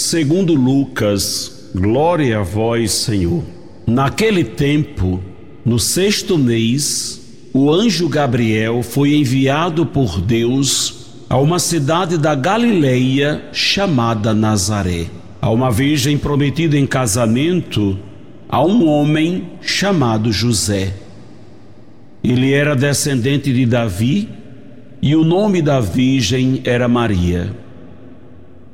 segundo Lucas. Glória a vós, Senhor. Naquele tempo, no sexto mês, o anjo Gabriel foi enviado por Deus a uma cidade da Galileia chamada Nazaré, a uma virgem prometida em casamento a um homem chamado José ele era descendente de Davi e o nome da virgem era Maria.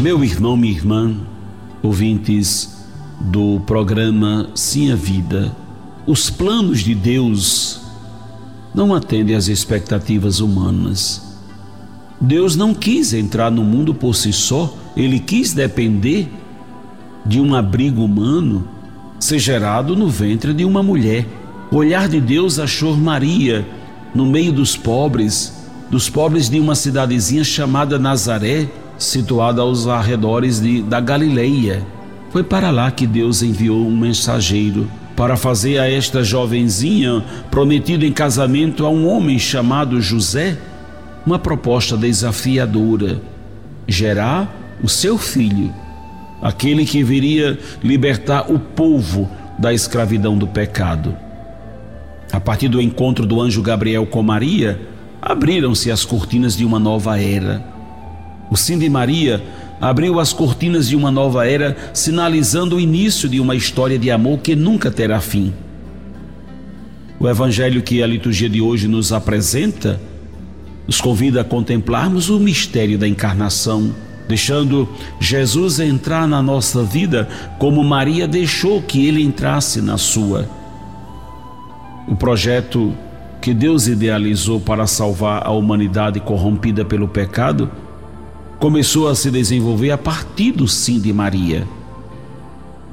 Meu irmão, minha irmã, ouvintes do programa Sim a Vida, os planos de Deus não atendem às expectativas humanas. Deus não quis entrar no mundo por si só, ele quis depender de um abrigo humano ser gerado no ventre de uma mulher. O olhar de Deus achou Maria no meio dos pobres, dos pobres de uma cidadezinha chamada Nazaré, situada aos arredores de, da Galileia. Foi para lá que Deus enviou um mensageiro para fazer a esta jovenzinha prometida em casamento a um homem chamado José uma proposta desafiadora: gerar o seu filho, aquele que viria libertar o povo da escravidão do pecado. A partir do encontro do anjo Gabriel com Maria, abriram-se as cortinas de uma nova era. O sim de Maria abriu as cortinas de uma nova era, sinalizando o início de uma história de amor que nunca terá fim. O evangelho que a liturgia de hoje nos apresenta nos convida a contemplarmos o mistério da encarnação, deixando Jesus entrar na nossa vida como Maria deixou que ele entrasse na sua. O projeto que Deus idealizou para salvar a humanidade corrompida pelo pecado começou a se desenvolver a partir do sim de Maria.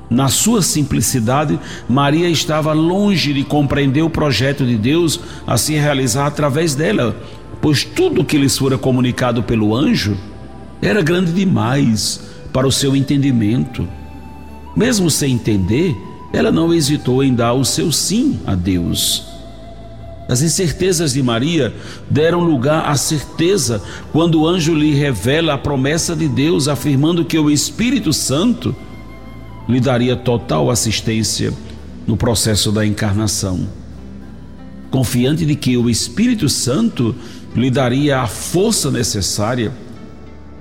Na sua simplicidade, Maria estava longe de compreender o projeto de Deus a se realizar através dela, pois tudo que lhes fora comunicado pelo anjo era grande demais para o seu entendimento. Mesmo sem entender, ela não hesitou em dar o seu sim a Deus. As incertezas de Maria deram lugar à certeza quando o anjo lhe revela a promessa de Deus, afirmando que o Espírito Santo lhe daria total assistência no processo da encarnação. Confiante de que o Espírito Santo lhe daria a força necessária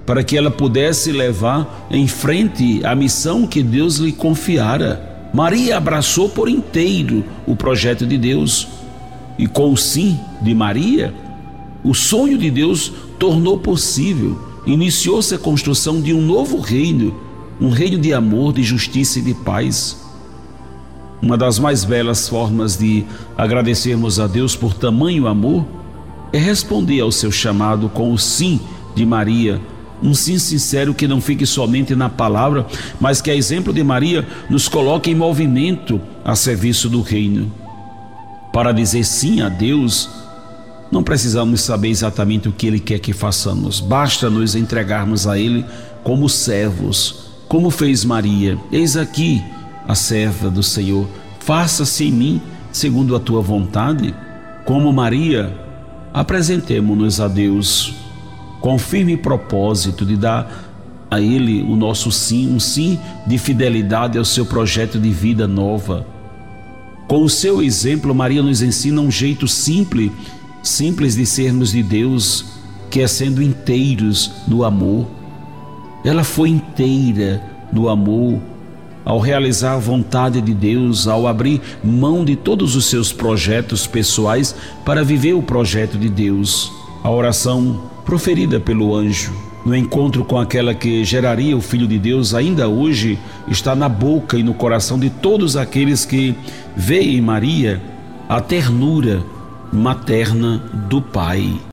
para que ela pudesse levar em frente a missão que Deus lhe confiara. Maria abraçou por inteiro o projeto de Deus e com o sim de Maria, o sonho de Deus tornou possível. Iniciou-se a construção de um novo reino, um reino de amor, de justiça e de paz. Uma das mais belas formas de agradecermos a Deus por tamanho amor é responder ao seu chamado com o sim de Maria, um sim sincero que não fique somente na palavra, mas que, a exemplo de Maria, nos coloque em movimento a serviço do reino. Para dizer sim a Deus, não precisamos saber exatamente o que Ele quer que façamos, basta nos entregarmos a Ele como servos, como fez Maria. Eis aqui a serva do Senhor, faça-se em mim segundo a tua vontade. Como Maria, apresentemo-nos a Deus com firme propósito de dar a Ele o nosso sim, um sim de fidelidade ao seu projeto de vida nova com o seu exemplo, Maria nos ensina um jeito simples, simples de sermos de Deus, que é sendo inteiros no amor. Ela foi inteira no amor ao realizar a vontade de Deus, ao abrir mão de todos os seus projetos pessoais para viver o projeto de Deus. A oração proferida pelo anjo no encontro com aquela que geraria o Filho de Deus, ainda hoje está na boca e no coração de todos aqueles que veem em Maria a ternura materna do Pai.